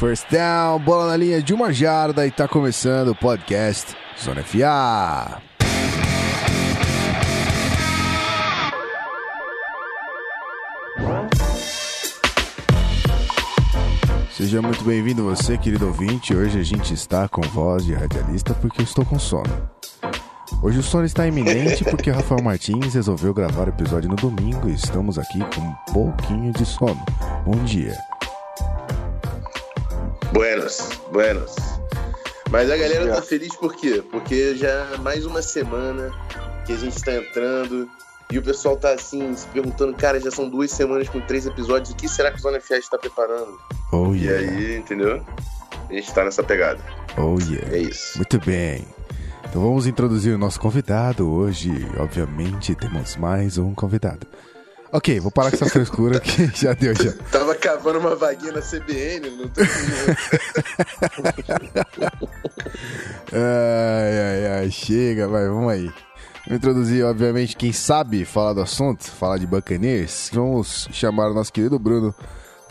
First down, bola na linha de uma jarda e tá começando o podcast Zona FA. Seja muito bem-vindo você, querido ouvinte. Hoje a gente está com voz de radialista porque eu estou com sono. Hoje o sono está iminente porque Rafael Martins resolveu gravar o episódio no domingo e estamos aqui com um pouquinho de sono. Bom dia. Buenos, buenos. Mas a galera tá feliz por quê? Porque já é mais uma semana que a gente está entrando e o pessoal tá assim, se perguntando, cara, já são duas semanas com três episódios, o que será que o Zona FA está preparando? Oh E yeah. aí, entendeu? A gente tá nessa pegada. Oh yeah. É isso. Muito bem. Então vamos introduzir o nosso convidado. Hoje, obviamente, temos mais um convidado. Ok, vou parar com essa frescura que já deu já. Tava cavando uma vaguinha na CBN, não tô Ai, ai, ai, chega, vai, vamos aí. Vou introduzir, obviamente, quem sabe falar do assunto, falar de Buccaneers. Vamos chamar o nosso querido Bruno,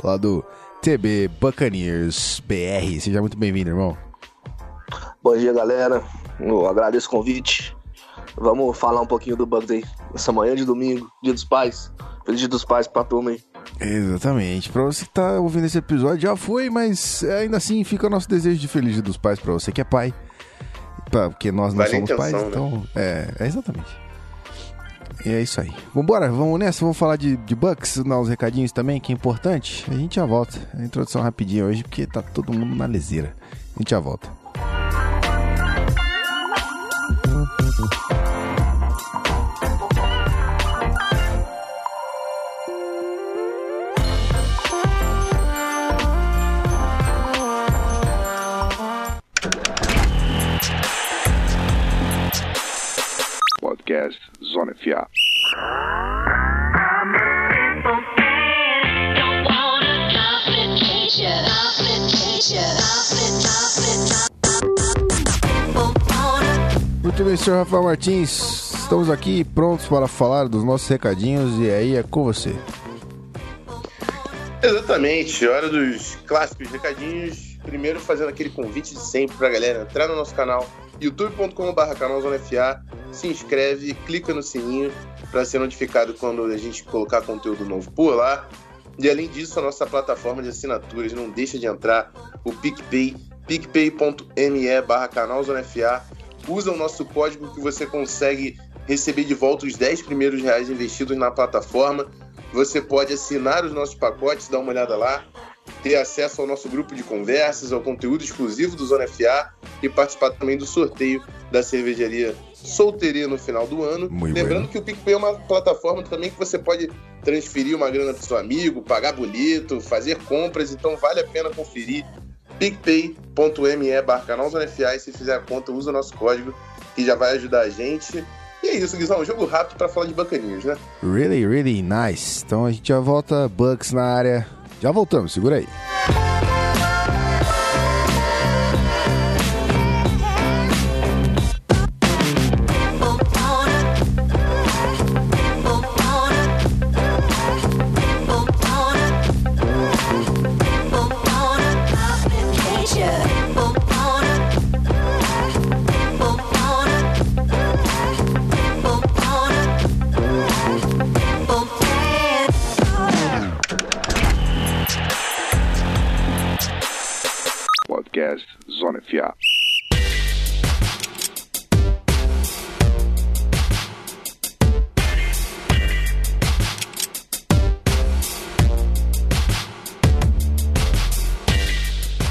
lá do TB Buccaneers BR. Seja muito bem-vindo, irmão. Bom dia, galera. Eu agradeço o convite. Vamos falar um pouquinho do Bugs aí. Essa manhã de domingo, dia dos pais. Feliz dia dos pais pra turma aí. Exatamente. Pra você que tá ouvindo esse episódio, já foi, mas ainda assim fica o nosso desejo de feliz dia dos pais pra você que é pai. Pra- porque nós não Vale somos pais, intenção, né? então. É, é exatamente. E é isso aí. Vambora, vamos nessa, vamos falar de, de Bucks, dar uns recadinhos também, que é importante. A gente já volta. A introdução rapidinha hoje, porque tá todo mundo na leseira. A gente já volta. Podcast Zona FA. Muito bem, senhor Rafael Martins. Estamos aqui prontos para falar dos nossos recadinhos e aí é com você. Exatamente, hora dos clássicos recadinhos. Primeiro fazendo aquele convite de sempre pra galera entrar no nosso canal youtube.com.br se inscreve, clica no sininho para ser notificado quando a gente colocar conteúdo novo por lá. E além disso, a nossa plataforma de assinaturas não deixa de entrar, o PicPay, picpay.me barra canal Zona FA. Usa o nosso código que você consegue receber de volta os 10 primeiros reais investidos na plataforma. Você pode assinar os nossos pacotes, dar uma olhada lá, ter acesso ao nosso grupo de conversas, ao conteúdo exclusivo do Zona FA e participar também do sorteio da cervejaria Solteria no final do ano. Muito Lembrando bueno. que o PicPay é uma plataforma também que você pode transferir uma grana para seu amigo, pagar boleto, fazer compras, então vale a pena conferir picpay.me barra canal Zona FA e se fizer a conta, usa o nosso código que já vai ajudar a gente. E é isso, Guizão, jogo rápido para falar de bacaninhos, né? Really, really nice. Então a gente já volta, Bucks na área. Já voltamos, segura aí.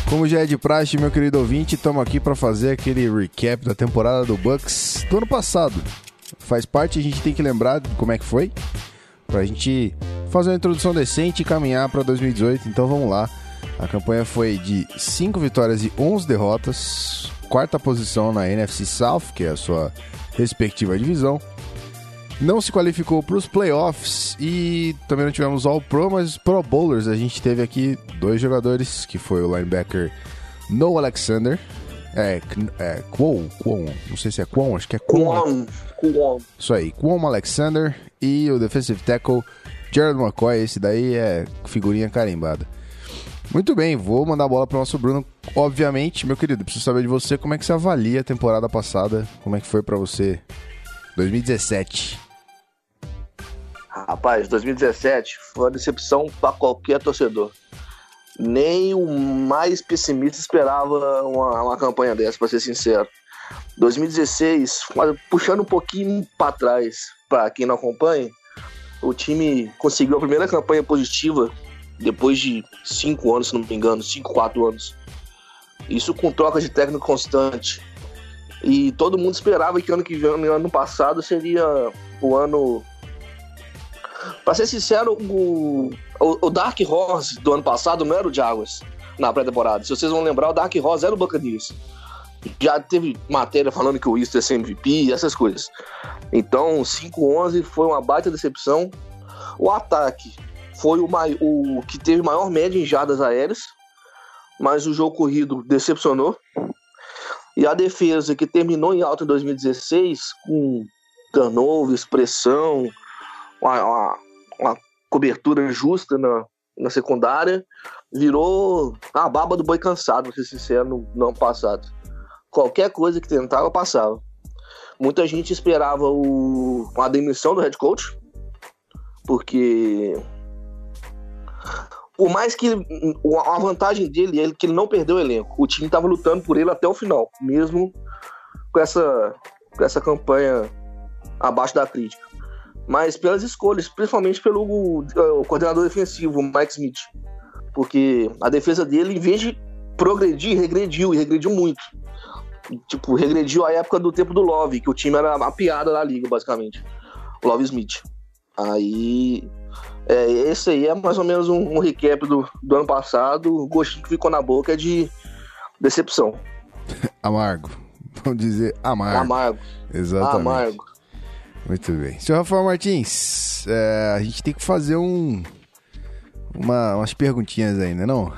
Como já é de praxe, meu querido ouvinte, estamos aqui para fazer aquele recap da temporada do Bucks do ano passado. Faz parte, a gente tem que lembrar como é que foi, pra gente fazer uma introdução decente e caminhar para 2018. Então vamos lá. A campanha foi de 5 vitórias e 11 derrotas, quarta posição na NFC South, que é a sua respectiva divisão. Não se qualificou para os playoffs e também não tivemos All Pro, mas Pro Bowlers. A gente teve aqui dois jogadores, que foi o linebacker Noah Alexander. É, é Kwon, Kwon, não sei se é Kwon, acho que é. Kwon. Kwon. Isso aí, Kwon Alexander e o defensive tackle Jared McCoy. Esse daí é figurinha carimbada. Muito bem, vou mandar a bola pro nosso Bruno. Obviamente, meu querido, preciso saber de você como é que você avalia a temporada passada, como é que foi pra você 2017. Rapaz, 2017 foi uma decepção para qualquer torcedor. Nem o mais pessimista esperava uma, uma campanha dessa, para ser sincero. 2016, puxando um pouquinho para trás, para quem não acompanha, o time conseguiu a primeira campanha positiva depois de cinco anos, se não me engano, cinco, quatro anos. Isso com troca de técnico constante. E todo mundo esperava que ano que vem, ano passado, seria o ano. Pra ser sincero, o, o, Dark Horse do ano passado não era o Jaguars na pré-temporada. Se vocês vão lembrar, o Dark Horse era o Buccaneers. Já teve matéria falando que o Easter ia ser MVP, essas coisas. Então, 5-11 foi uma baita decepção. O ataque foi o, o que teve maior média em jardas aéreas, mas o jogo corrido decepcionou. E a defesa, que terminou em alta em 2016, com turnovers, pressão, uma, uma, uma cobertura justa na, na secundária, virou a baba do boi cansado, pra ser sincero, no, no ano passado. Qualquer coisa que tentava, passava. Muita gente esperava o, a demissão do head coach, porque por mais que a vantagem dele é que ele não perdeu o elenco. O time estava lutando por ele até o final, mesmo com essa, com essa campanha abaixo da crítica. Mas pelas escolhas, principalmente pelo o coordenador defensivo, Mike Smith. Porque a defesa dele, em vez de progredir, regrediu, e regrediu muito. Tipo, regrediu a época do tempo do Love, que o time era a piada da liga, basicamente. Love Smith. Aí é, esse aí é mais ou menos um, um recap do, do ano passado. O gostinho que ficou na boca é de decepção. Amargo. Vamos dizer amargo. Amargo. Exatamente. Amargo. Muito bem. Senhor Rafael Martins, é, a gente tem que fazer um, uma, umas perguntinhas ainda, não?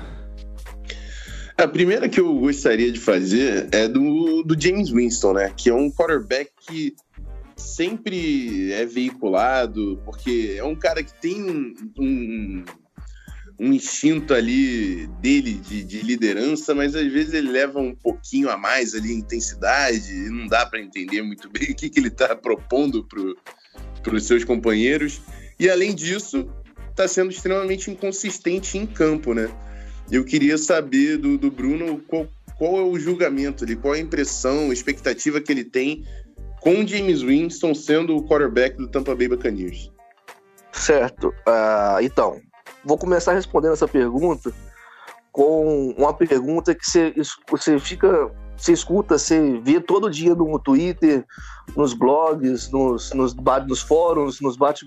A primeira que eu gostaria de fazer é do, do James Winston, né? Que é um quarterback que sempre é veiculado, porque é um cara que tem um, um instinto ali dele de, de, liderança, mas às vezes ele leva um pouquinho a mais ali, intensidade, e não dá para entender muito bem o que, que ele está propondo para os seus companheiros. E além disso, está sendo extremamente inconsistente em campo, né? Eu queria saber do, do Bruno qual, qual é o julgamento ali, qual é a impressão, expectativa que ele tem com James Winston sendo o quarterback do Tampa Bay Buccaneers? Certo. Uh, então, vou começar respondendo essa pergunta com uma pergunta que você, você fica, você escuta, você vê todo dia no Twitter, nos blogs, nos, nos, nos fóruns, nos bate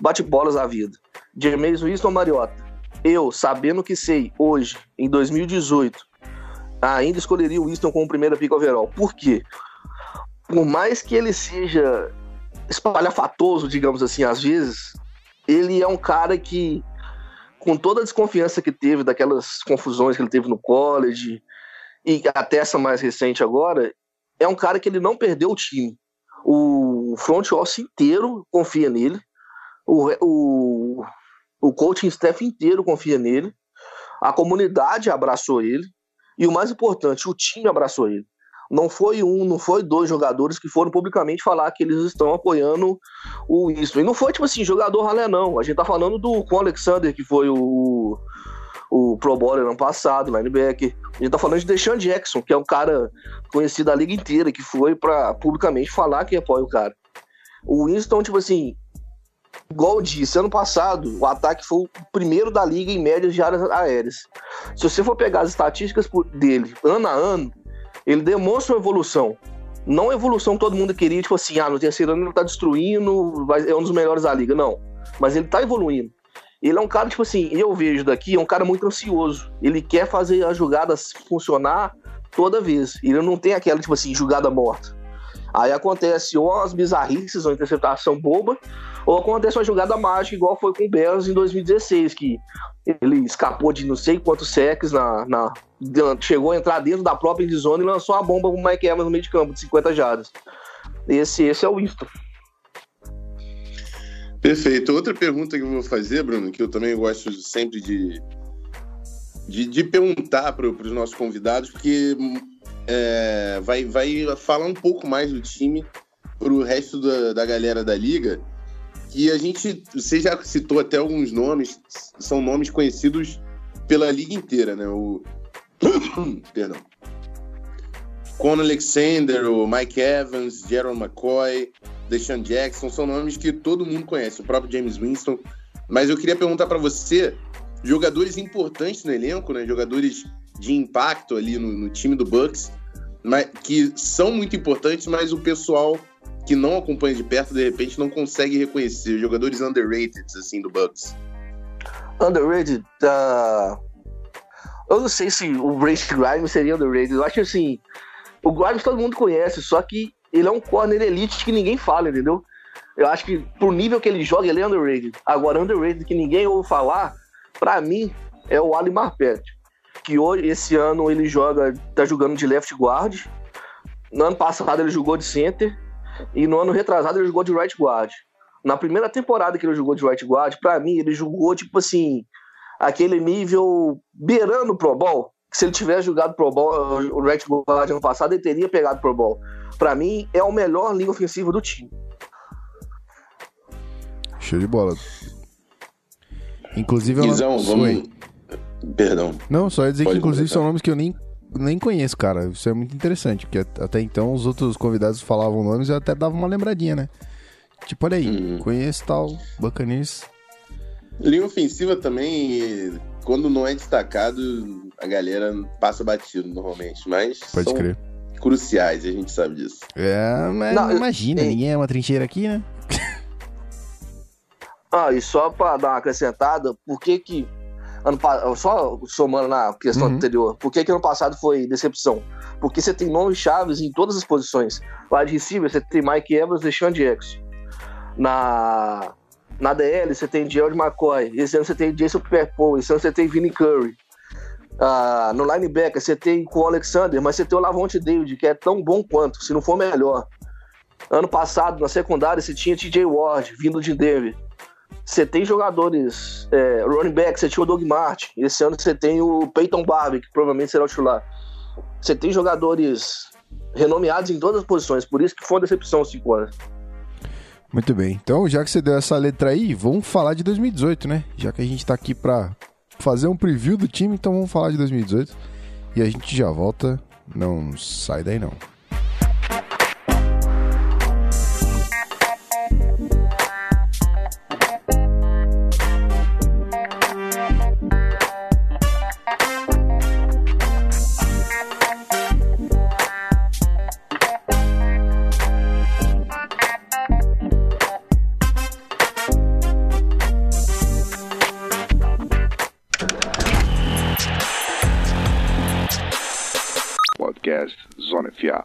bate-bolas da vida. James Winston Mariota. Eu, sabendo que sei, hoje, em 2018, ainda escolheria o Winston como primeira pick overall. Por quê? Por mais que ele seja espalhafatoso, digamos assim, às vezes, ele é um cara que, com toda a desconfiança que teve daquelas confusões que ele teve no college, e até essa mais recente agora, é um cara que ele não perdeu o time. O front office inteiro confia nele, o, o, o coaching staff inteiro confia nele, a comunidade abraçou ele, e o mais importante, o time abraçou ele não foi um, não foi dois jogadores que foram publicamente falar que eles estão apoiando o isso. E não foi tipo assim, jogador ralé, não. A gente tá falando do com Alexander, que foi o, o Pro Bowler ano passado, linebacker. A gente tá falando de Deshaun Jackson, que é um cara conhecido da liga inteira, que foi para publicamente falar que apoia o cara. O Winston, tipo assim, igual eu disse, ano passado, o ataque foi o primeiro da liga em médias de áreas aéreas. Se você for pegar as estatísticas dele ano a ano, ele demonstra uma evolução. Não a evolução que todo mundo queria, tipo assim, ah, no terceiro ano ele tá destruindo, é um dos melhores da liga. Não. Mas ele tá evoluindo. Ele é um cara, tipo assim, eu vejo daqui, é um cara muito ansioso. Ele quer fazer as jogadas funcionar toda vez. Ele não tem aquela, tipo assim, jogada morta. Aí acontece ou umas bizarrices, uma interceptação boba, ou acontece uma jogada mágica, igual foi com o Bears em 2016, que ele escapou de não sei quantos secs na, na, chegou a entrar dentro da própria zona e lançou a bomba com o Mike Evans no meio de campo de 50 jardas. Esse, esse é o Winston. Perfeito. Outra pergunta que eu vou fazer, Bruno, que eu também gosto sempre de, de, de perguntar para os nossos convidados, porque é, vai, vai falar um pouco mais do time para o resto da, da galera da liga. Que a gente, você já citou até alguns nomes, são nomes conhecidos pela liga inteira, né? O, perdão. Conor Alexander, o Mike Evans, Gerald McCoy, Deshaun Jackson, são nomes que todo mundo conhece, o próprio James Winston. Mas eu queria perguntar para você, jogadores importantes no elenco, né? Jogadores de impacto ali no, no time do Bucks, mas, que são muito importantes, mas o pessoal que não acompanha de perto, de repente, não consegue reconhecer. Jogadores underrated, assim, do Bucks. Underrated, tá. Eu não sei se o Brace Grimes seria underrated. Eu acho assim, o Grimes todo mundo conhece, só que ele é um corner elite que ninguém fala, entendeu? Eu acho que pro nível que ele joga, ele é underrated. Agora, underrated que ninguém ouve falar, pra mim, é o Ali Marpet. Que hoje, esse ano, ele joga, tá jogando de left guard. No ano passado ele jogou de center. E no ano retrasado ele jogou de right guard. Na primeira temporada que ele jogou de right guard, pra mim, ele jogou, tipo assim, aquele nível beirando o Pro Bowl. Que se ele tivesse jogado Pro Bowl, o right guard ano passado, ele teria pegado Pro Bowl. Pra mim, é o melhor linha ofensiva do time. Show de bola. Inclusive, é uma- Guizão, Oi. Perdão. Não, só ia dizer que Pode inclusive começar. são nomes que eu nem, nem conheço, cara. Isso é muito interessante, porque at- até então os outros convidados falavam nomes e eu até dava uma lembradinha, né? Tipo, olha aí, Uhum. conheço tal, Buccaneers. Linha ofensiva também, quando não é destacado, a galera passa batido normalmente, mas Pode são crer. cruciais, a gente sabe disso. É, mas Não, eu- imagina, ei. ninguém é uma trincheira aqui, né? Ah, e só pra dar uma acrescentada, por que que. Ano, só somando na questão Uhum. anterior, por que que ano passado foi decepção? Porque você tem nomes chaves em todas as posições. Lá de receiver, você tem Mike Evans e Deshaun Jackson. Na, na DL, você tem Gerald McCoy. Esse ano você tem Jason Pierre-Paul. Esse ano você tem Vinny Curry. Ah, no linebacker, você tem com o Alexander, mas você tem o Lavonte David, que é tão bom quanto, se não for melhor. Ano passado, na secundária, você tinha TJ Ward, vindo de Denver. Você tem jogadores, é, running back, você tinha o Doug Martin. Esse ano você tem o Peyton Barbie, que provavelmente será o titular. Você tem jogadores renomeados em todas as posições, por isso que foi uma decepção os cinco anos. Muito bem. Então, já que você deu essa letra aí, vamos falar de 2018, né? Já que a gente tá aqui pra fazer um preview do time, então vamos falar de 2018. E a gente já volta. Não sai daí, não. Podcast Zona FA.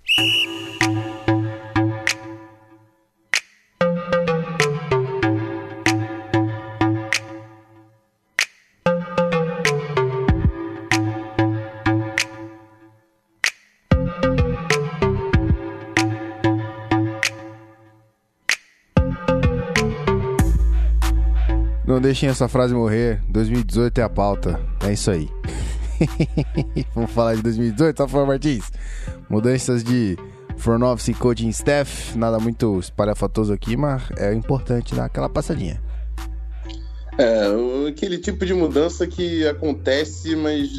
Não deixem essa frase morrer. 2018 é a pauta. É isso aí. Vamos falar de 2018, Rafael Martins. Mudanças de front office e coaching staff. Nada muito espalhafatoso aqui, mas é importante dar aquela passadinha. É, aquele tipo de mudança que acontece, mas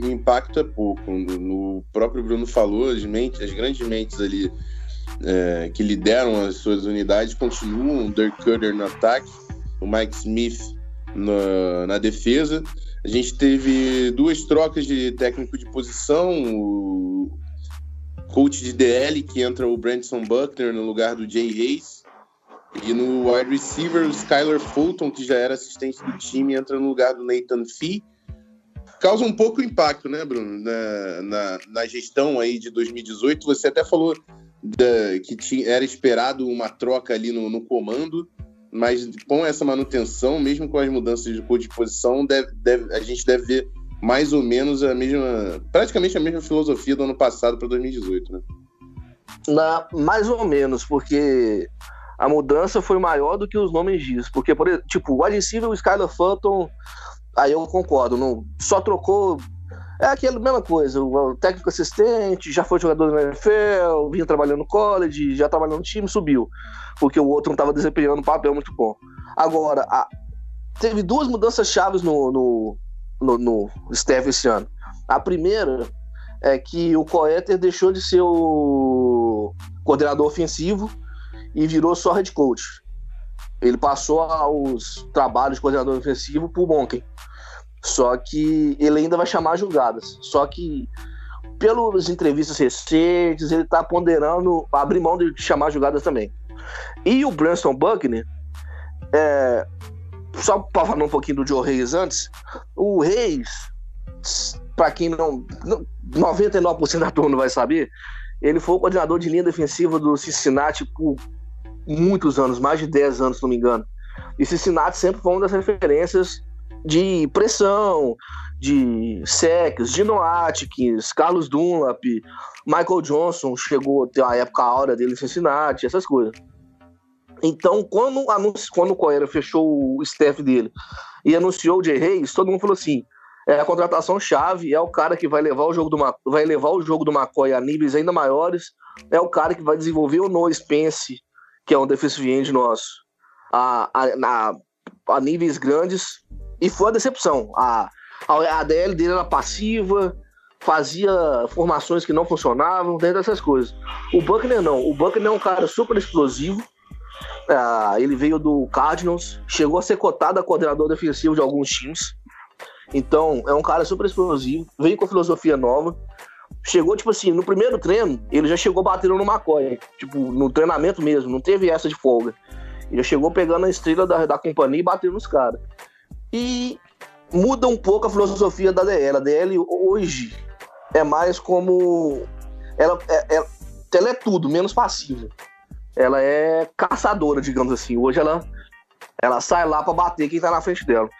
o impacto é pouco. No, próprio Bruno falou, as, mentes, as grandes mentes ali é, que lideram as suas unidades continuam, o Dirk Cutter no ataque, o Mike Smith na defesa. A gente teve duas trocas de técnico de posição, o coach de DL, que entra o Brandon Buckner no lugar do Jay Hayes. E no wide receiver, o Skylar Fulton, que já era assistente do time, entra no lugar do Nathan Fee. Causa um pouco impacto, né, Bruno? Na, na, na gestão aí de 2018. Você até falou da- que tinha, era esperado uma troca ali no, no comando, mas com essa manutenção, mesmo com as mudanças de posição, deve, deve- a gente deve ver mais ou menos a mesma, praticamente a mesma filosofia do ano passado para 2018, né? Na, mais ou menos, porque a mudança foi maior do que os nomes diz. Porque, por tipo, o wide receiver, o Skylar Fulton, aí eu concordo, não, só trocou É aquela mesma coisa, o, o técnico assistente, já foi jogador da NFL, vinha trabalhando no college, já trabalhou no time, subiu. Porque o outro não estava desempenhando um papel muito bom. Agora, a- teve duas mudanças chaves no, no, no, no staff esse ano. A primeira é que o Coeter deixou de ser o coordenador ofensivo e virou só head coach. Ele passou aos trabalhos de coordenador ofensivo pro Monken. Só que ele ainda vai chamar jogadas. Só que, pelas entrevistas recentes, ele tá ponderando abrir mão de chamar jogadas também. E o Branston Buckner, é, só para falar um pouquinho do Joe Reis antes, o Reis, para quem não, não 99% da turma não vai saber, ele foi o coordenador de linha defensiva do Cincinnati por muitos anos, mais de 10 anos, se não me engano. E Cincinnati sempre foi uma das referências de pressão, de sacks, de Atkins, Carlos Dunlap, Michael Johnson chegou a ter a época áurea dele em Cincinnati, essas coisas. Então, quando, anunci- quando o Coelho fechou o staff dele e anunciou o Jay Reis, todo mundo falou assim: é a contratação chave, é o cara que vai levar o jogo do Ma- vai levar o jogo do McCoy a níveis ainda maiores, é o cara que vai desenvolver o Noah Spence, que é um defensive end nosso, a, a, na- a níveis grandes. E foi a decepção. A, a ADL dele era passiva, fazia formações que não funcionavam, dentro dessas coisas. O Buckner não. O Buckner é um cara super explosivo. Ah, ele veio do Cardinals, chegou a ser cotado a coordenador defensivo de alguns times. Então, é um cara super explosivo, veio com filosofia nova. Chegou, tipo assim, no primeiro treino, ele já chegou batendo no McCoy. Tipo, no treinamento mesmo, não teve essa de folga. Ele já chegou pegando a estrela da, da companhia e batendo nos caras. E muda um pouco a filosofia da DL. A DL hoje é mais como. Ela é, é- ela é tudo, menos passiva. Ela é caçadora, digamos assim. Hoje ela, ela sai lá pra bater quem tá na frente dela.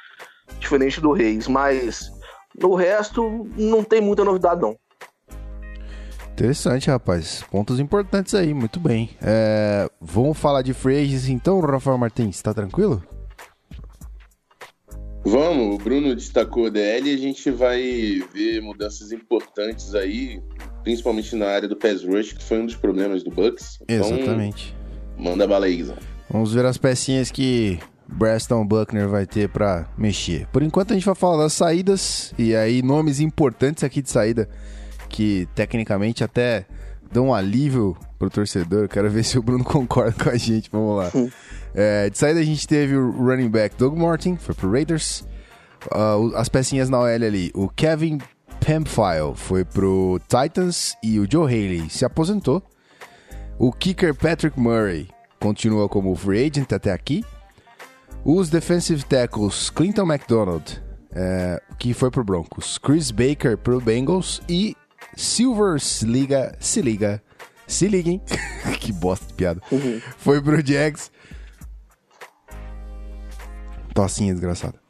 Diferente do Reis. Mas no resto, não tem muita novidade, não. Interessante, rapaz. Pontos importantes aí, muito bem. É, vamos falar de free então, Rafael Martins, tá tranquilo? Vamos, o Bruno destacou a DL e a gente vai ver mudanças importantes aí, principalmente na área do pass rush, que foi um dos problemas do Bucks. Então, Exatamente. manda bala aí, Guizão. Vamos ver as pecinhas que Preston Buckner vai ter pra mexer. Por enquanto a gente vai falar das saídas e aí nomes importantes aqui de saída que tecnicamente até dão um alívio pro torcedor. Quero ver se o Bruno concorda com a gente. Vamos lá. É, de saída a gente teve o running back Doug Martin, foi pro Raiders. O- as pecinhas na OL ali, o Kevin Pamphile foi pro Titans e o Joe Haley se aposentou. O kicker Patrick Murray continua como free agent até aqui. Os defensive tackles Clinton McDonald, é, que foi pro Broncos, Chris Baker pro Bengals e Silver se liga, se liga, se liguem, que bosta de piada, foi pro Jags. Tossinha desgraçada.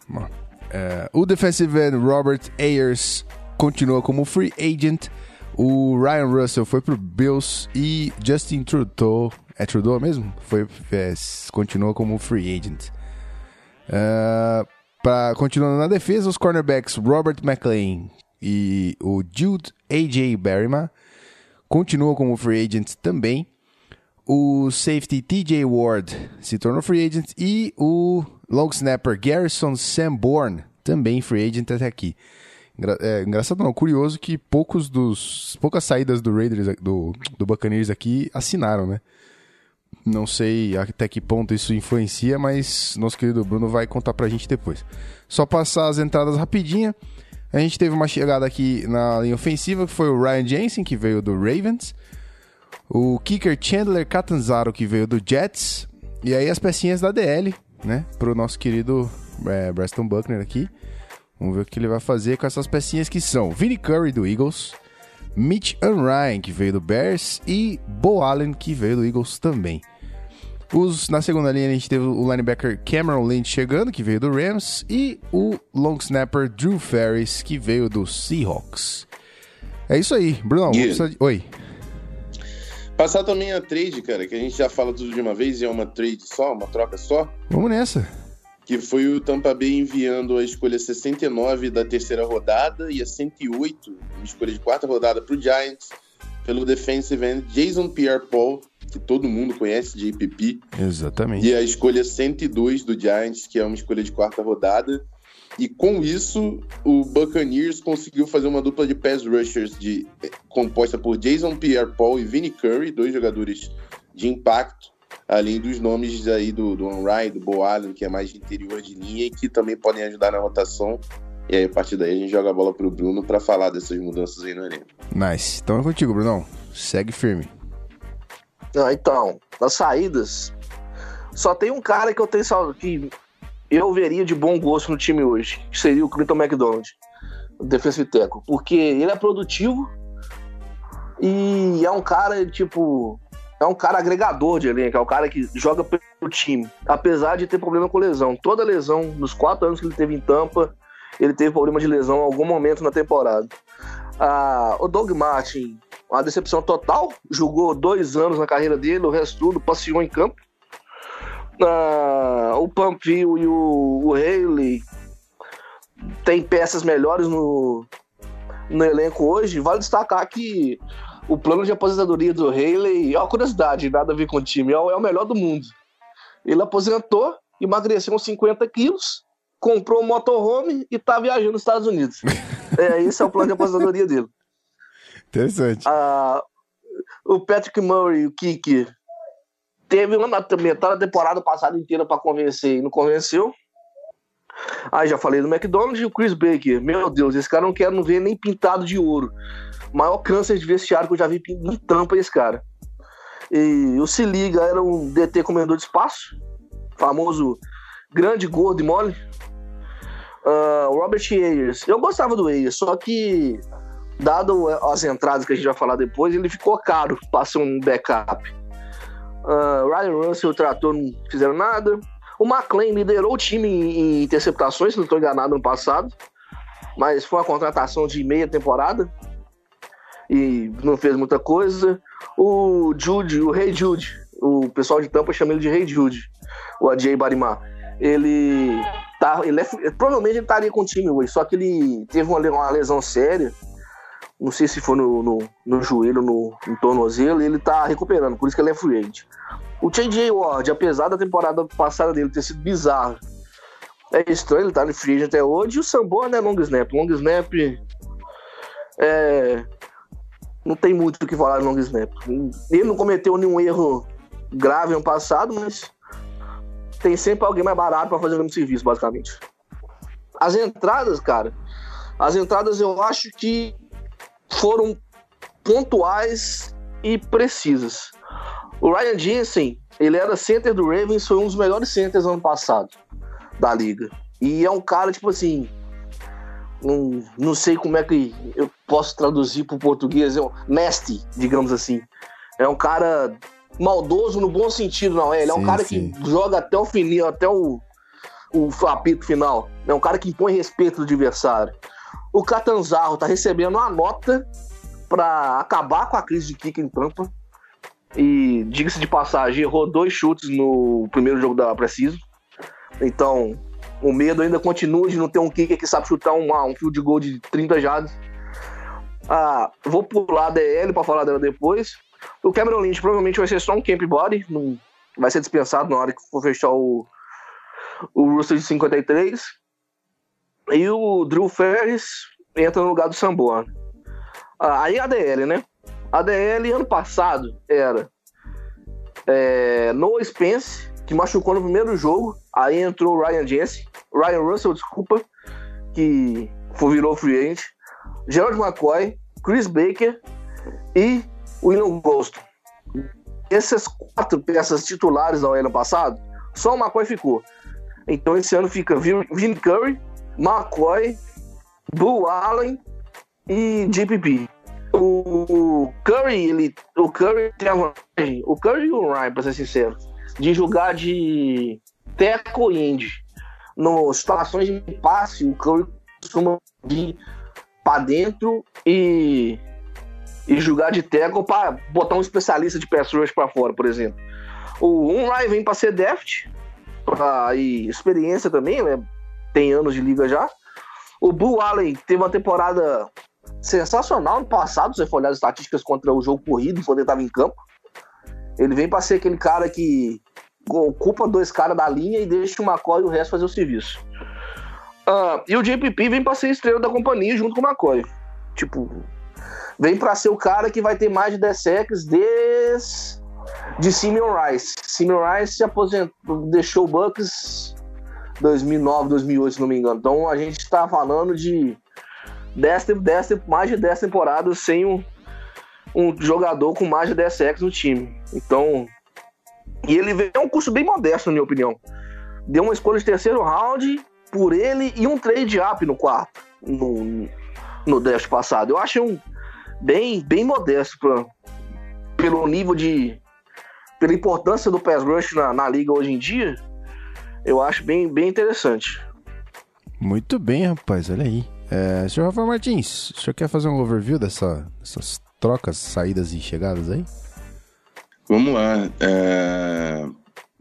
É, o defensive end Robert Ayers continua como free agent. O Ryan Russell foi pro Bills e Justin Trudeau, é Trudeau mesmo? Foi, é, continua como free agent. Uh, pra, continuando na defesa, os cornerbacks Robert McLean e o Jude A.J. Berryman continuam como free agents também. O safety T.J. Ward se tornou free agent e o long snapper Garrison Sanborn também free agent até aqui. Engra- é, engraçado não, curioso que poucos dos poucas saídas do Raiders do, do Buccaneers aqui assinaram, né? Não sei até que ponto isso influencia, mas nosso querido Bruno vai contar pra gente depois. Só passar as entradas rapidinha. A gente teve uma chegada aqui na linha ofensiva, que foi o Ryan Jensen, que veio do Ravens. O kicker Chandler Catanzaro, que veio do Jets. E aí as pecinhas da DL, né? Pro nosso querido é, Buckner aqui. Vamos ver o que ele vai fazer com essas pecinhas que são Vinnie Curry do Eagles, Mitch Unryan, que veio do Bears, e Bo Allen, que veio do Eagles também. Os, na segunda linha a gente teve o linebacker Cameron Lynch chegando, que veio do Rams, e o long snapper Drew Ferris, que veio do Seahawks. É isso aí, Bruno. de- Oi. Passar também a trade, cara, que a gente já fala tudo de uma vez e é uma trade só, uma troca só. Vamos nessa. que foi o Tampa Bay enviando a escolha 69 da terceira rodada e a 108, uma escolha de quarta rodada para o Giants, pelo defensive end Jason Pierre-Paul, que todo mundo conhece de IPP, Exatamente. e a escolha 102 do Giants, que é uma escolha de quarta rodada. E com isso, o Buccaneers conseguiu fazer uma dupla de pass rushers de, eh, composta por Jason Pierre-Paul e Vinnie Curry, dois jogadores de impacto, além dos nomes aí do, do Onrai, do Bo Allen, que é mais de interior de linha e que também podem ajudar na rotação. E aí, a partir daí, a gente joga a bola pro Bruno para falar dessas mudanças aí no elenco. Nice. Então é contigo, Brunão. Segue firme. Não, então, nas saídas, só tem um cara que eu tenho que eu veria de bom gosto no time hoje, que seria o Clinton McDonald, o defensive tackle, porque ele é produtivo e é um cara, tipo, é um cara agregador de elenco, é um cara que joga pelo time, apesar de ter problema com lesão. Toda lesão, nos quatro anos que ele teve em Tampa, ele teve problema de lesão em algum momento na temporada. Ah, o Doug Martin, uma decepção total. Jogou dois anos na carreira dele, o resto tudo passeou em campo. Ah, o Pampville e o, o Haley tem peças melhores no, no elenco hoje. Vale destacar que o plano de aposentadoria do Haley é uma curiosidade, nada a ver com o time, é o, é o melhor do mundo. Ele aposentou, emagreceu uns 50 quilos, comprou um motorhome e tá viajando nos Estados Unidos. é, esse é o plano de aposentadoria dele. Interessante. Ah, o Patrick Murray, o Kicker, teve uma metade da temporada passada inteira para convencer e não convenceu. Aí já falei do McDonald's e o Chris Baker. Meu Deus, esse cara não quero não ver nem pintado de ouro. Maior câncer de vestiário que eu já vi no tampa esse cara. E o Se Liga era um DT comedor de espaço, famoso grande, gordo e mole. Ah, o Robert Ayers. Eu gostava do Ayers, só que dado as entradas que a gente vai falar depois, ele ficou caro para ser um backup. Ah, Ryan Russell e o Trator não fizeram nada. O McLean liderou o time em interceptações, se não estou enganado, no passado. Mas foi uma contratação de meia temporada. E não fez muita coisa. O Jude, o Rei Jude, o pessoal de Tampa chama ele de Rei Jude, o AJ Barimar. Ele tá, ele é- provavelmente ele estaria com o time hoje, só que ele teve uma, uma lesão séria não sei se foi no, no, no joelho, no, no tornozelo, e ele tá recuperando, por isso que ele é agent. O J.J. Ward, apesar da temporada passada dele ter sido bizarro, é estranho, ele tá no free até hoje, e o Samboa, né, long snap. Long snap, é... Não tem muito o que falar de long snap. Ele não cometeu nenhum erro grave no passado, mas tem sempre alguém mais barato pra fazer o mesmo serviço, basicamente. As entradas, cara, as entradas eu acho que foram pontuais e precisas. O Ryan Jensen, ele era center do Ravens, foi um dos melhores centers ano passado da liga. E é um cara, tipo assim, não, não sei como é que eu posso traduzir para o português, é um nasty, digamos assim. É um cara maldoso no bom sentido, não é? Ele é um Sim, cara sim. que joga até o final, até o, o apito final. É um cara que impõe respeito do adversário. O Catanzarro tá recebendo uma nota para acabar com a crise de kick em Tampa. E, diga-se de passagem, errou dois chutes no primeiro jogo da Preciso. Então, o medo ainda continua de não ter um kicker que sabe chutar um, um field goal de 30 jardas. Ah, vou pular a DL para falar dela depois. O Cameron Lynch provavelmente vai ser só um camp body, não vai ser dispensado na hora que for fechar o, o Russell de 53. E o Drew Ferris entra no lugar do Sanborn. Ah, aí a DL, né? A DL ano passado era é, Noah Spence, que machucou no primeiro jogo. Aí entrou Ryan Jensen, Ryan Russell, desculpa, que foi, virou free agent. Gerald McCoy, Chris Baker e William Ghost. Essas quatro peças titulares do ano passado, só o McCoy ficou. Então esse ano fica Vin Curry, McCoy, Bull Allen e JPP. O, Curry, ele, o Curry tem a vantagem, o Curry e o Ryan, pra ser sincero, de jogar de teco e end. No situações de passe, o Curry costuma vir pra dentro e, e jogar de teco para botar um especialista de pass rush pra fora, por exemplo. O Ryan vem pra ser deft pra, e experiência também, né? Tem anos de liga já. O Bull Allen teve uma temporada sensacional no passado, se você for olhar as estatísticas contra o jogo corrido, quando ele estava em campo. Ele vem para ser aquele cara que ocupa dois caras da linha e deixa o McCoy e o resto fazer o serviço. Ah, e o JPP vem para ser estrela da companhia junto com o McCoy. Tipo, vem para ser o cara que vai ter mais de 10 sacks desde de Simeon Rice. Simeon Rice se aposentou, deixou o Bucks 2009, 2008, se não me engano. Então a gente está falando de 10, 10, mais de 10 temporadas sem um, um jogador com mais de 10 sacks no time. Então, e ele veio a um custo bem modesto, na minha opinião. Deu uma escolha de terceiro round por ele e um trade up no quarto, no, no draft passado. Eu achei um bem, bem modesto pra, pelo nível de. pela importância do pass rush na, na liga hoje em dia. Eu acho bem, bem interessante. Muito bem, rapaz, olha aí. É, senhor Rafael Martins, o senhor quer fazer um overview dessa, dessas trocas, saídas e chegadas aí? Vamos lá. é,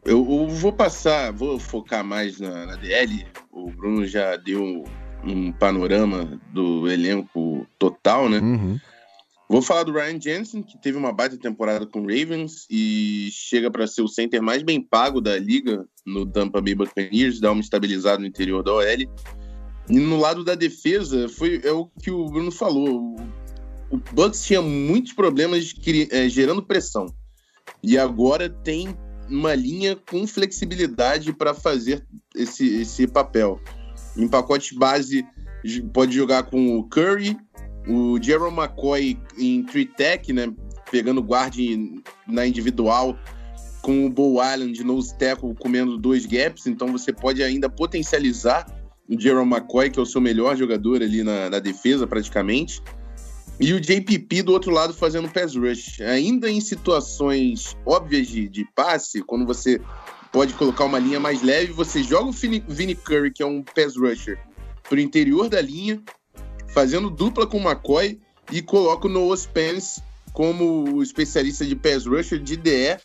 Eu, eu vou passar, vou focar mais na, na DL. O Bruno já deu um panorama do elenco total, né? Uhum. Vou falar do Ryan Jensen, que teve uma baita temporada com o Ravens e chega para ser o center mais bem pago da liga no Tampa Bay Buccaneers, dá uma estabilizada no interior da OL. E no lado da defesa, foi é o que o Bruno falou. O, Bucks tinha muitos problemas eh, gerando pressão. E agora tem uma linha com flexibilidade para fazer esse, esse papel. Em pacote base, pode jogar com o Curry, o Jerome McCoy em three tech, né? Pegando guard na individual, com o Bo Allen de nose tackle comendo dois gaps, então você pode ainda potencializar o Jerome McCoy, que é o seu melhor jogador ali na, na defesa, praticamente. E o JPP do outro lado fazendo pass rush. Ainda em situações óbvias de, de passe, quando você pode colocar uma linha mais leve, você joga o Vini, Curry, que é um pass rusher, pro interior da linha, fazendo dupla com o McCoy e coloca o Noah Spence como especialista de pass rusher de DE.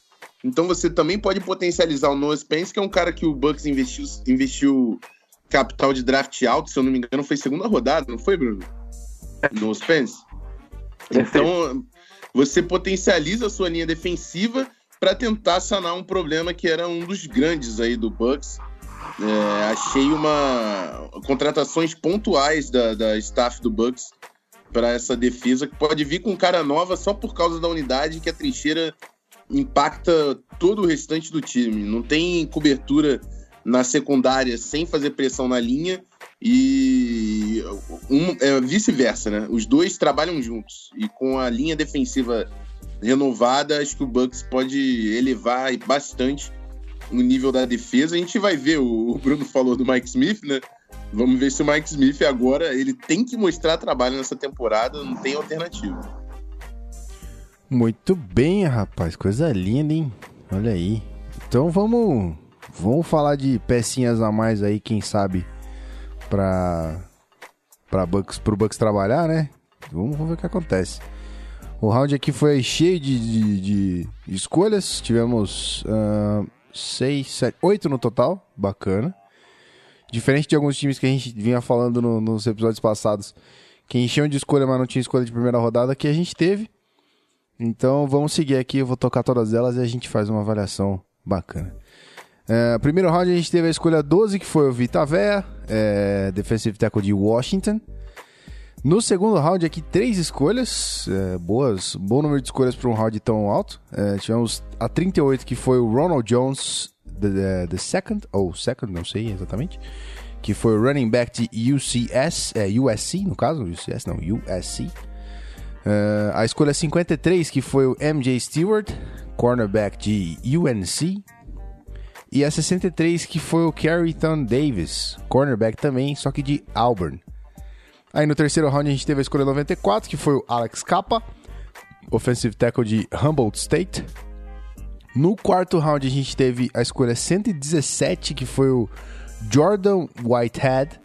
Então você também pode potencializar o Noah Spence, que é um cara que o Bucks investiu, investiu capital de draft alto, se eu não me engano, foi segunda rodada, não foi, Bruno? Noah Spence. Então, você potencializa a sua linha defensiva para tentar sanar um problema que era um dos grandes aí do Bucks. É, achei uma contratações pontuais da, da staff do Bucks para essa defesa que pode vir com cara nova só por causa da unidade que a trincheira impacta todo o restante do time. Não tem cobertura na secundária sem fazer pressão na linha e um, é, vice-versa, né? Os dois trabalham juntos e com a linha defensiva renovada, acho que o Bucks pode elevar bastante o nível da defesa. A gente vai ver, o Bruno falou do Mike Smith, né? Vamos ver se o Mike Smith agora ele tem que mostrar trabalho nessa temporada, não tem alternativa. Muito bem, rapaz. Coisa linda, hein? Olha aí. Então vamos, vamos falar de pecinhas a mais aí, quem sabe, pra, pra Bucks, pro Bucks trabalhar, né? Vamos, vamos ver o que acontece. O round aqui foi cheio de, de- de escolhas. Tivemos ah, seis, sete, oito no total. Bacana. Diferente de alguns times que a gente vinha falando no- nos episódios passados, que enchiam de escolha, mas não tinha escolha de primeira rodada, que a gente teve. Então vamos seguir aqui, eu vou tocar todas elas e a gente faz uma avaliação bacana. É, primeiro round a gente teve a escolha 12, que foi o Vita Vea, é, defensive tackle de Washington. No segundo round aqui, três escolhas, é, boas, bom número de escolhas para um round tão alto. É, tivemos a 38, que foi o Ronald Jones, the, the, the second, ou second, não sei exatamente, que foi o running back de UCS, é, USC no caso, UCS não, USC. Uh, a escolha 53, que foi o MJ Stewart, cornerback de UNC. E a 63, que foi o Carrington Davis, cornerback também, só que de Auburn. Aí no terceiro round a gente teve a escolha 94, que foi o Alex Capa, offensive tackle de Humboldt State. No quarto round a gente teve a escolha 117, que foi o Jordan Whitehead,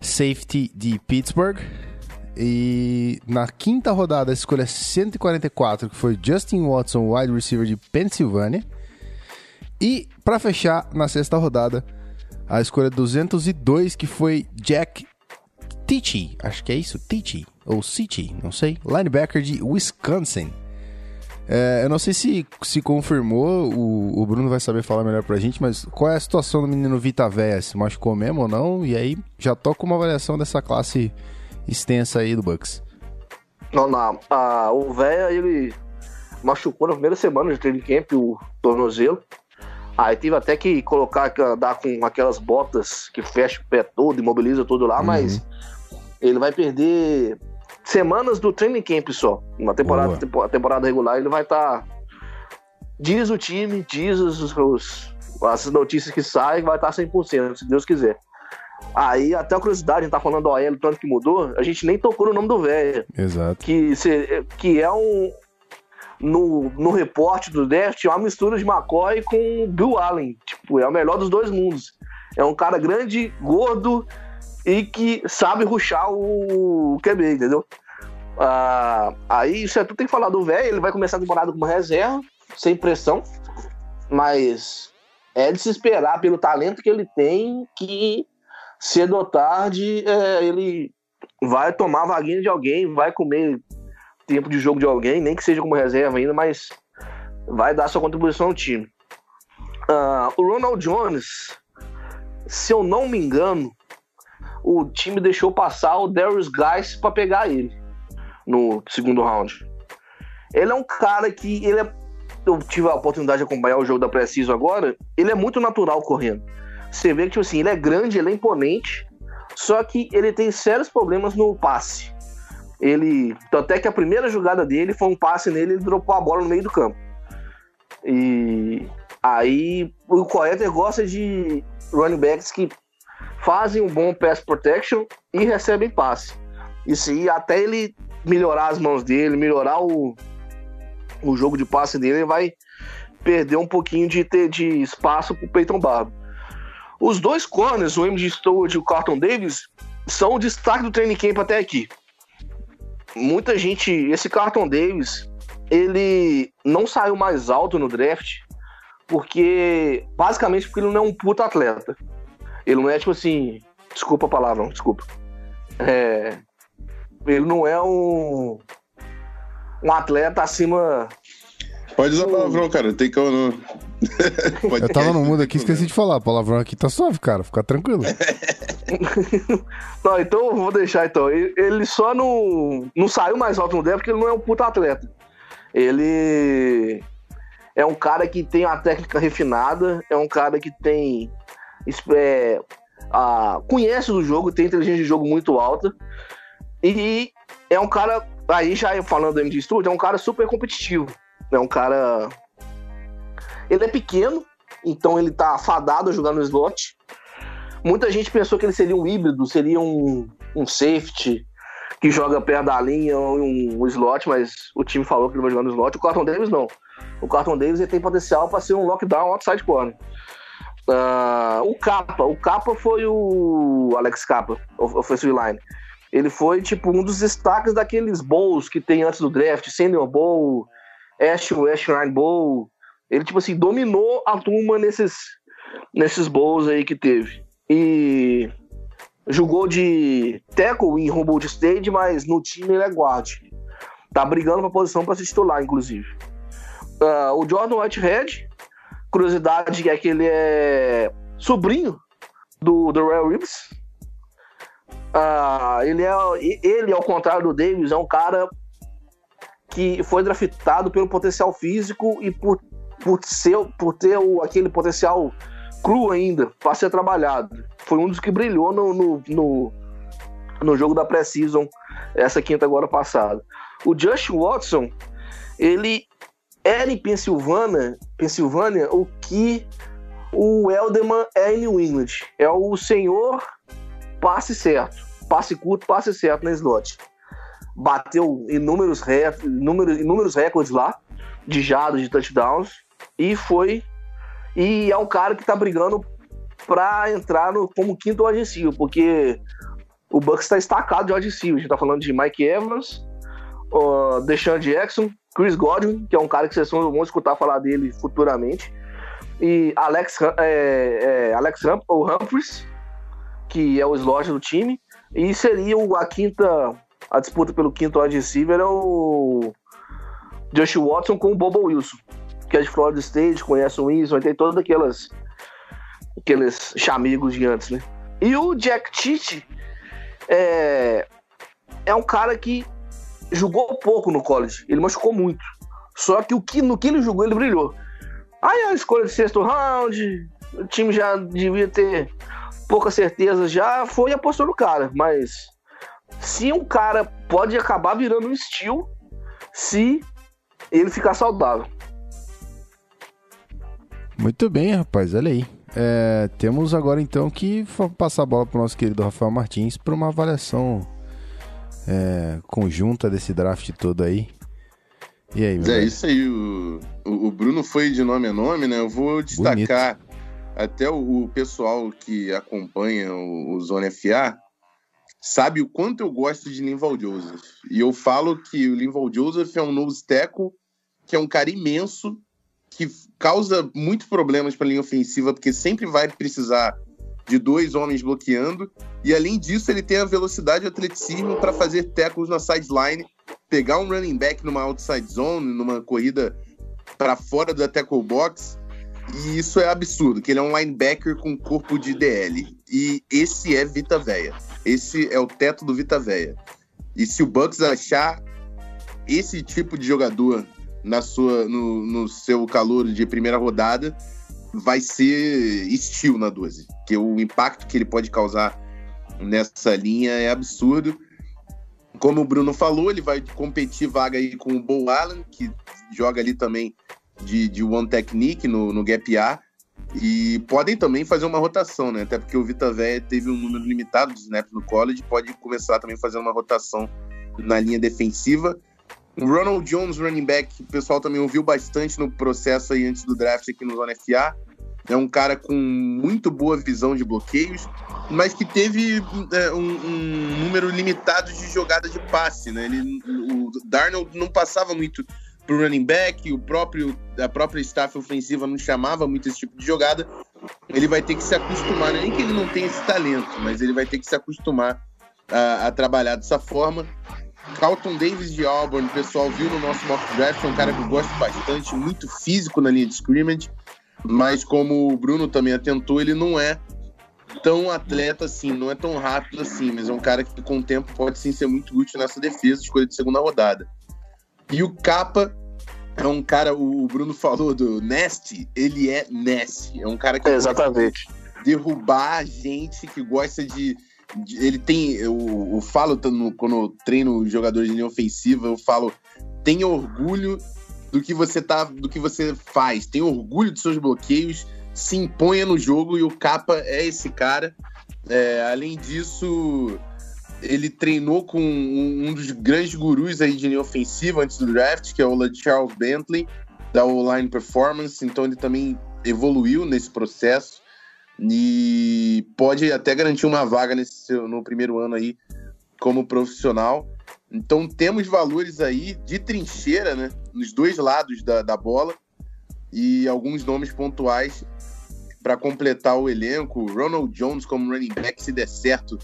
safety de Pittsburgh. E na quinta rodada, a escolha 144, que foi Justin Watson, wide receiver de Pensilvânia. E pra fechar, na sexta rodada, a escolha 202, que foi Jack Tichy, acho que é isso, Tichy, ou City, não sei, linebacker de Wisconsin. É, eu não sei se se confirmou, o, o Bruno vai saber falar melhor pra gente, mas qual é a situação do menino Vita Véia? Se machucou mesmo ou não? E aí já toca uma avaliação dessa classe extensa aí do Bucks. Não, não. Ah, o velho, ele machucou na primeira semana de training camp o tornozelo. Aí teve até que colocar, andar com aquelas botas que fecha o pé todo, imobiliza tudo lá, mas ele vai perder semanas do training camp só. Uma temporada, Boa. temporada regular, ele vai estar. Diz o time, diz os, os- as notícias que saem, vai estar 100%, se Deus quiser. Aí, até a curiosidade, a gente tá falando do OL, tanto que mudou, a gente nem tocou no nome do velho Exato. que, se- que é um. No, no reporte do draft, é uma mistura de McCoy com Bill Allen. Tipo, é o melhor dos dois mundos. É um cara grande, gordo e que sabe ruxar o QB, entendeu? Ah, aí isso é tudo tem que falar do velho. Ele vai começar a temporada como reserva, sem pressão, mas é de se esperar pelo talento que ele tem que cedo ou tarde é, ele vai tomar a vaguinha de alguém, vai comer tempo de jogo de alguém, nem que seja como reserva ainda, mas vai dar sua contribuição ao time. Ah, o Ronald Jones, se eu não me engano, o time deixou passar o Darius Guys para pegar ele no segundo round. Ele é um cara que ele é, eu tive a oportunidade de acompanhar o jogo da Preciso agora, ele é muito natural correndo. Você vê que tipo assim, ele é grande, ele é imponente, só que ele tem sérios problemas no passe. Ele. Até que a primeira jogada dele foi um passe nele, ele dropou a bola no meio do campo. E aí o Coeter gosta de running backs que fazem um bom pass protection e recebem passe. Isso aí, até ele melhorar as mãos dele, melhorar o, o jogo de passe dele, ele vai perder um pouquinho de, ter, de espaço pro Peyton Barber. Os dois corners, o MJ Stewart e o Carlton Davis, são o destaque do training camp até aqui. Muita gente. Esse Carlton Davis, ele não saiu mais alto no draft, porque. Basicamente porque ele não é um puta atleta. Ele não é tipo assim. Desculpa a palavra, desculpa. É, ele não é um. Um atleta acima. Pode usar palavrão, cara. Tem como não. Eu tava no mundo aqui, esqueci de falar. Palavrão aqui tá suave, cara. Fica tranquilo. Não, então eu vou deixar então. Ele só não, não saiu mais alto no draft porque ele não é um puta atleta. Ele é um cara que tem uma técnica refinada, é um cara que tem. É, a- conhece do jogo, tem inteligência de jogo muito alta. E é um cara, aí já falando do MD Studio, é um cara super competitivo. É um cara. Ele é pequeno, então ele tá fadado a jogar no slot. Muita gente pensou que ele seria um híbrido, seria um, um safety que joga perto da linha ou um, um slot, mas o time falou que ele vai jogar no slot. O Carlton Davis não. O Carlton Davis ele tem potencial para ser um lockdown outside corner. Ah, o Capa, o Capa foi o Alex Capa, offensive line. Ele foi tipo um dos destaques daqueles bowls que tem antes do draft, Senior Bowl, Ash, Ash Ryan Bowl. Ele tipo assim dominou a turma nesses nesses bowls aí que teve. E jogou de tackle em Humboldt State, mas no time ele é guard. Tá brigando pra posição pra se titular, inclusive. Ah, o Jordan Whitehead, curiosidade é que ele é sobrinho do, do Royal Reeves. Ah, ele, é, ele, ao contrário do Davis, é um cara que foi draftado pelo potencial físico e por, por, ser, por ter o, aquele potencial cru ainda para ser trabalhado. Foi um dos que brilhou no, no, no, no jogo da Precision essa quinta agora passada. O Josh Watson, ele era em Pensilvânia, Pensilvânia o que o Elderman é em New England. É o senhor passe certo. Passe curto, passe certo na slot. Bateu inúmeros, re- inúmeros, inúmeros recordes lá de jados, de touchdowns. E foi. E é um cara que tá brigando pra entrar no, como quinto receiver, porque o Bucks está estacado de receiver. A gente tá falando de Mike Evans, uh, Deshaun Jackson, Chris Godwin, que é um cara que vocês vão escutar falar dele futuramente. e Alex, é, é, Alex Hum- o Humphries, que é o slot do time. E seria a quinta, a disputa pelo quinto wide receiver é o Josh Watson com o Bobo Wilson, que é de Florida State, conhece o Wilson, ter todas aquelas aqueles chamigos de antes, né? E o Jack Tite é, é um cara que jogou pouco no college, ele machucou muito. Só que o que no que ele jogou, ele brilhou. Aí a escolha de sexto round, o time já devia ter poucas certezas já, foi e apostou no cara. Mas se um cara pode acabar virando um estilo se ele ficar saudável. Muito bem, rapaz, olha aí. É, temos agora então que passar a bola pro nosso querido Rafael Martins para uma avaliação é, conjunta desse draft todo aí. E aí, meu é velho? isso aí, o, o Bruno foi de nome a nome, né? Eu vou destacar até o, o pessoal que acompanha o, o Zona FA sabe o quanto eu gosto de Linval Joseph. E eu falo que o Linval Joseph é um nose tackle que é um cara imenso, que causa muitos problemas para a linha ofensiva, porque sempre vai precisar de dois homens bloqueando. E além disso, ele tem a velocidade e atleticismo para fazer tackles na sideline, pegar um running back numa outside zone, numa corrida para fora da tackle box. E isso é absurdo, que ele é um linebacker com corpo de DL. E esse é Vita Veia. Esse é o teto do Vita Veia. E se o Bucks achar esse tipo de jogador na sua, no, no seu calor de primeira rodada, vai ser estilo na 12. Porque o impacto que ele pode causar nessa linha é absurdo. Como o Bruno falou, ele vai competir vaga aí com o Bo Allen, que joga ali também de, de One Technique no, no Gap A. E podem também fazer uma rotação, né? Até porque o Vita Véia teve um número limitado de snaps no college, pode começar também fazendo uma rotação na linha defensiva. O Ronald Jones, running back, o pessoal também ouviu bastante no processo aí antes do draft aqui no Zona FA. É um cara com muito boa visão de bloqueios, mas que teve é, um, um número limitado de jogadas de passe, né? Ele, o Darnold não passava muito pro running back, o próprio, a própria staff ofensiva não chamava muito esse tipo de jogada. Ele vai ter que se acostumar, nem que ele não tenha esse talento, mas ele vai ter que se acostumar a, a trabalhar dessa forma. Carlton Davis de Auburn, o pessoal viu no nosso mock draft, é um cara que eu gosto bastante, muito físico na linha de scrimmage, mas como o Bruno também atentou, ele não é tão atleta assim, não é tão rápido assim, mas é um cara que com o tempo pode sim ser muito útil nessa defesa, escolha de segunda rodada. E o Capa é um cara, o Bruno falou do Nasty, ele é Nasty, é um cara que Exatamente. derrubar gente que gosta de. Ele tem. Eu, eu falo quando eu treino jogadores de linha ofensiva, eu falo: tenha orgulho do que você tá. do que você faz, tenha orgulho dos seus bloqueios, se imponha no jogo e o Capa é esse cara. É, além disso, ele treinou com um, um dos grandes gurus aí de linha ofensiva antes do draft, que é o Charles Bentley, da O-Line Performance, então ele também evoluiu nesse processo e pode até garantir uma vaga nesse no primeiro ano aí como profissional. Então temos valores aí de trincheira, né, nos dois lados da, da bola e alguns nomes pontuais para completar o elenco. Ronald Jones como running back se der certo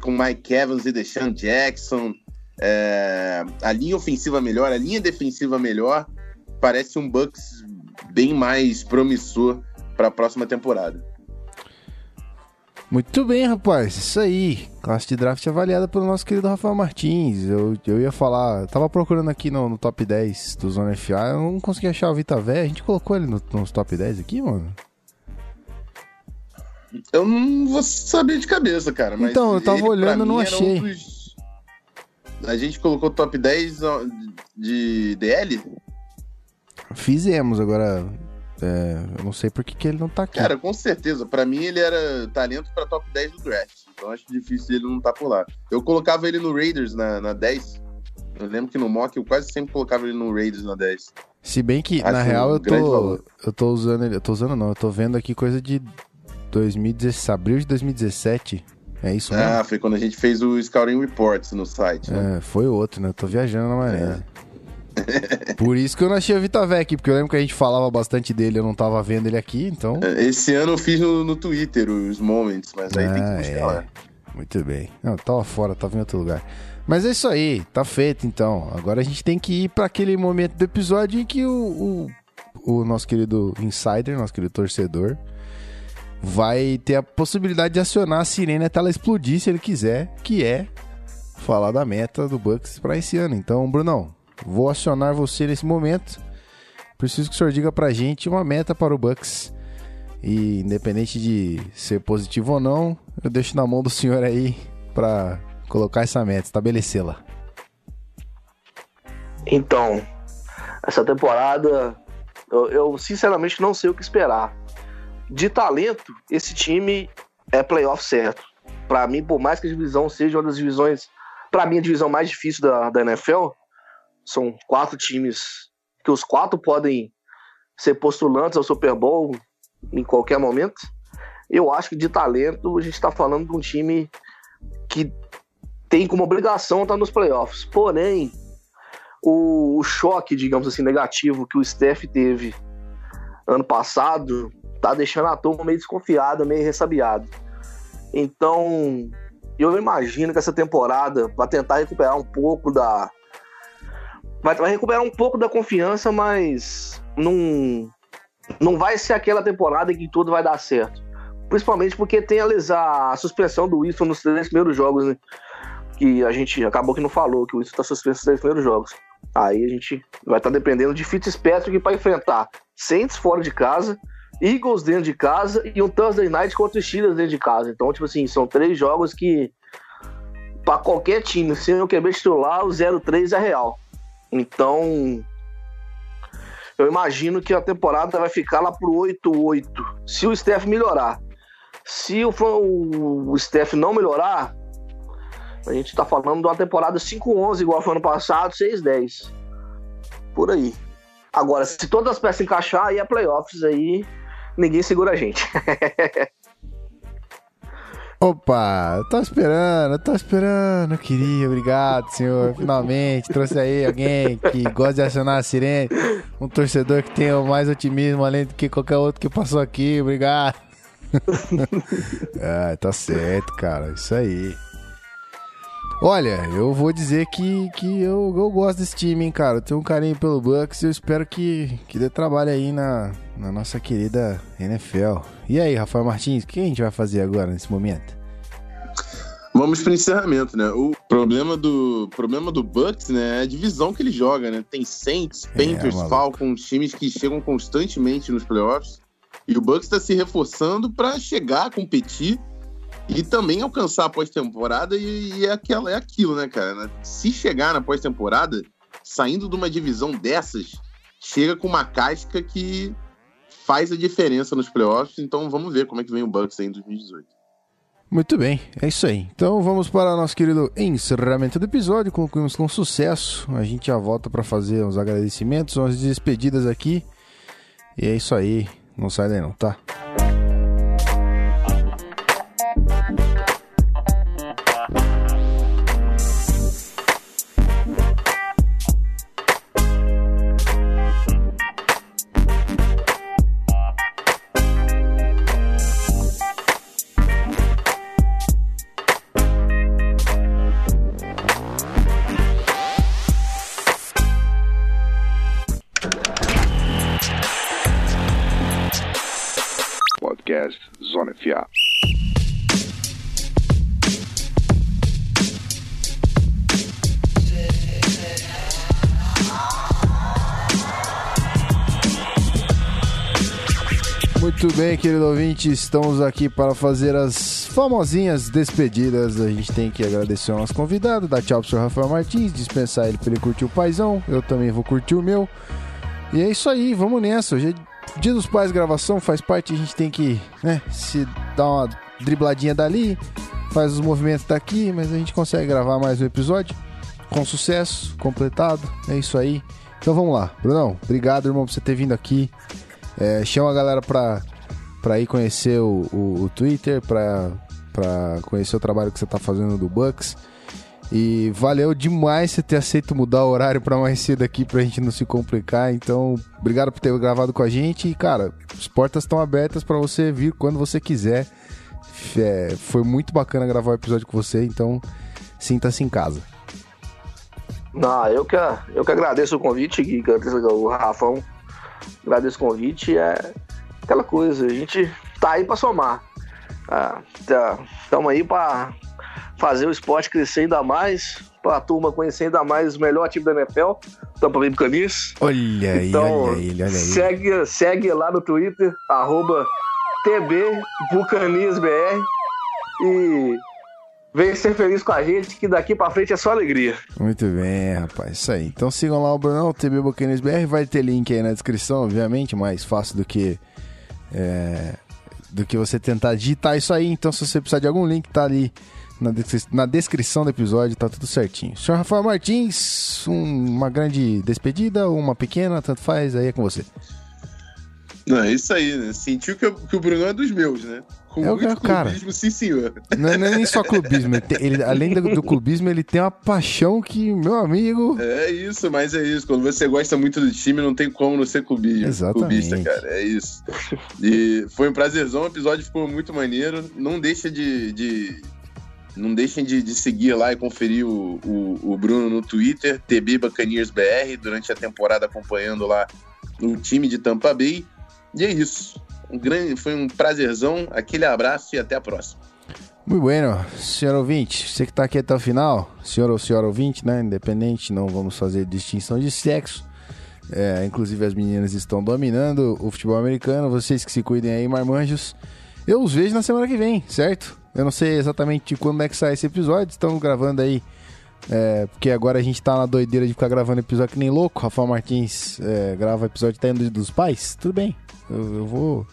com Mike Evans e Deshaun Jackson. É, a linha ofensiva melhor, a linha defensiva melhor. Parece um Bucks bem mais promissor para a próxima temporada. Muito bem, rapaz. Isso aí. Classe de draft avaliada pelo nosso querido Rafael Martins. Eu, eu ia falar, tava procurando aqui no, no top 10 do Zona FA, eu não consegui achar o Vita Vé. A gente colocou ele no- nos top 10 aqui, mano? Eu não vou saber de cabeça, cara. Mas Então, eu tava ele, olhando, mim, não era um achei. dos- A gente colocou top 10 ó, de DL? Fizemos, agora. É, eu não sei por que, que ele não tá aqui. Cara, com certeza. Pra mim, ele era talento pra top 10 do draft. Então, acho difícil ele não estar por lá. Eu colocava ele no Raiders na, na 10. Eu lembro que no mock eu quase sempre colocava ele no Raiders na 10. Se bem que, Acho na um real, eu grande tô, valor. eu tô usando ele. Eu tô usando não, eu tô vendo aqui coisa de 2017, abril de 2017. É isso mesmo? Ah, foi quando a gente fez o Scouting Reports no site, né? É, foi outro, né? Eu tô viajando na maionese. Por isso que eu não achei o Vitavec, porque eu lembro que a gente falava bastante dele, eu não tava vendo ele aqui, então. Esse ano eu fiz no, no Twitter os moments, mas aí tem que Ah, buscar é. lá. Muito bem. Não, tava fora, tava em outro lugar. Mas é isso aí, tá feito então. Agora a gente tem que ir para aquele momento do episódio em que o, o, o nosso querido insider, nosso querido torcedor, vai ter a possibilidade de acionar a sirene até ela explodir se ele quiser, que é falar da meta do Bucks para esse ano. Então, Brunão, vou acionar você nesse momento. Preciso que o senhor diga pra gente uma meta para o Bucks. E independente de ser positivo ou não, eu deixo na mão do senhor aí pra colocar essa meta, estabelecê-la. Então, essa temporada, eu, eu sinceramente não sei o que esperar. De talento, esse time é playoff certo. Pra mim, por mais que a divisão seja uma das divisões, pra mim, a divisão mais difícil da, da NFL, são quatro times que os quatro podem ser postulantes ao Super Bowl em qualquer momento. Eu acho que de talento, a gente tá falando de um time que tem como obrigação estar nos playoffs. Porém, o, o choque, digamos assim, negativo que o Steph teve ano passado tá deixando a turma meio desconfiada, meio ressabiada. Então, eu imagino que essa temporada vai tentar recuperar um pouco da. Vai, vai recuperar um pouco da confiança, mas não, não vai ser aquela temporada em que tudo vai dar certo. Principalmente porque tem a, a suspensão do Wilson nos três primeiros jogos, né? Que a gente acabou que não falou, que o Wilson tá suspenso nos três primeiros jogos. Aí a gente vai estar dependendo de Fitzpatrick para enfrentar Saints fora de casa, Eagles dentro de casa e um Thursday Night contra os Steelers dentro de casa. Então, tipo assim, são três jogos que para qualquer time, se eu QB titular, o 0-3 é real. Então, eu imagino que a temporada vai ficar lá pro 8-8, se o Steph melhorar. Se o, o Steph não melhorar, a gente tá falando de uma temporada 5-11, igual foi ano passado, 6-10. Por aí. Agora, se todas as peças encaixar, aí é playoffs, aí ninguém segura a gente. Opa, eu tava esperando, eu tava esperando, eu queria, obrigado, senhor. Finalmente trouxe aí alguém que gosta de acionar a sirene, um torcedor que tenha mais otimismo além do que qualquer outro que passou aqui, obrigado. ah, tá certo, cara, isso aí. Olha, eu vou dizer que, que eu, eu gosto desse time, hein, cara. Eu tenho um carinho pelo Bucks e eu espero que, que dê trabalho aí na, na nossa querida NFL. E aí, Rafael Martins, o que a gente vai fazer agora nesse momento? Vamos pro encerramento, né? O problema do, problema do Bucks, né, é a divisão que ele joga, né? Tem Saints, Panthers, maluco. Falcons, times que chegam constantemente nos playoffs. E o Bucks está se reforçando para chegar a competir e também alcançar a pós-temporada. E, e é, aquela, é aquilo, né, cara? né? Se chegar na pós-temporada, saindo de uma divisão dessas, chega com uma casca que faz a diferença nos playoffs. Então vamos ver como é que vem o Bucks aí em 2018. Muito bem, é isso aí. Então vamos para nosso querido encerramento do episódio. Concluímos com sucesso. A gente já volta para fazer uns agradecimentos, umas despedidas aqui. E é isso aí. Não sai daí não, tá? Querido ouvinte, estamos aqui para fazer as famosinhas despedidas. A gente tem que agradecer ao nosso convidado, dar tchau pro senhor Rafael Martins, dispensar ele para ele curtir o paizão. Eu também vou curtir o meu. E é isso aí, vamos nessa. Hoje é Dia dos Pais, gravação faz parte, a gente tem que né, se dar uma dribladinha dali, faz os movimentos daqui, mas a gente consegue gravar mais um episódio com sucesso, completado. É isso aí. Então vamos lá. Brunão, obrigado, irmão, por você ter vindo aqui. É, chama a galera pra, pra ir conhecer o, o, o Twitter, pra conhecer o trabalho que você tá fazendo do Bucks. E valeu demais você ter aceito mudar o horário pra mais cedo aqui pra gente não se complicar. Então, obrigado por ter gravado com a gente. E, cara, as portas estão abertas pra você vir quando você quiser. É, foi muito bacana gravar o episódio com você, então sinta-se em casa. Não, eu que, eu que agradeço o convite, o Rafão. Agradeço o convite. É aquela coisa, a gente tá aí pra somar. Estamos aí pra fazer o esporte crescer ainda mais, pra turma conhecer ainda mais o melhor time da NFL, Tampa Bay Buccaneers. Olha aí, Então, olha ele, olha aí. segue, segue lá no Twitter, arroba e vem ser feliz com a gente, que daqui pra frente é só alegria. Muito bem, rapaz. Isso aí. Então sigam lá o Brunão, TB Buccaneers BR. Vai ter link aí na descrição, obviamente, mais fácil do que. É, do que você tentar digitar isso aí. Então, se você precisar de algum link, tá ali na, descri- na descrição do episódio, tá tudo certinho. Senhor Rafael Martins, um- uma grande despedida ou uma pequena, tanto faz, aí é com você. Não, é isso aí, né? Sentiu que, que o Bruno é dos meus, né? Com É o muito cara. clubismo, sim senhor. Não é, não é nem só clubismo. ele tem- ele- além do, do clubismo, ele tem uma paixão que, meu amigo. É isso, mas é isso. Quando você gosta muito do time, não tem como não ser clubismo, Exatamente. clubista, cara. É isso. E foi um prazerzão, o episódio ficou muito maneiro. Não deixa de. de- não deixem de, de seguir lá e conferir o, o, o Bruno no Twitter, TB Buccaneers BR, durante a temporada acompanhando lá o time de Tampa Bay. E é isso. Um grande, foi um prazerzão. Aquele abraço e até a próxima. Muito bueno, senhor ouvinte, você que tá aqui até o final, senhor ou senhora ouvinte, né? Independente, não vamos fazer distinção de sexo. É, inclusive as meninas estão dominando o futebol americano. Vocês que se cuidem aí, marmanjos. Eu os vejo na semana que vem, certo? Eu não sei exatamente quando é que sai esse episódio. Estamos gravando aí. É, porque agora a gente tá na doideira de ficar gravando episódio que nem louco. Rafael Martins é, grava episódio até indo dos pais. Tudo bem. Eu, eu vou.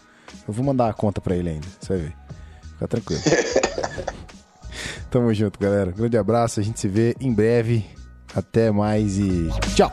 Eu vou mandar a conta pra ele ainda. Você vai ver. Fica tranquilo. Tamo junto, galera. Grande abraço. A gente se vê em breve. Até mais e tchau.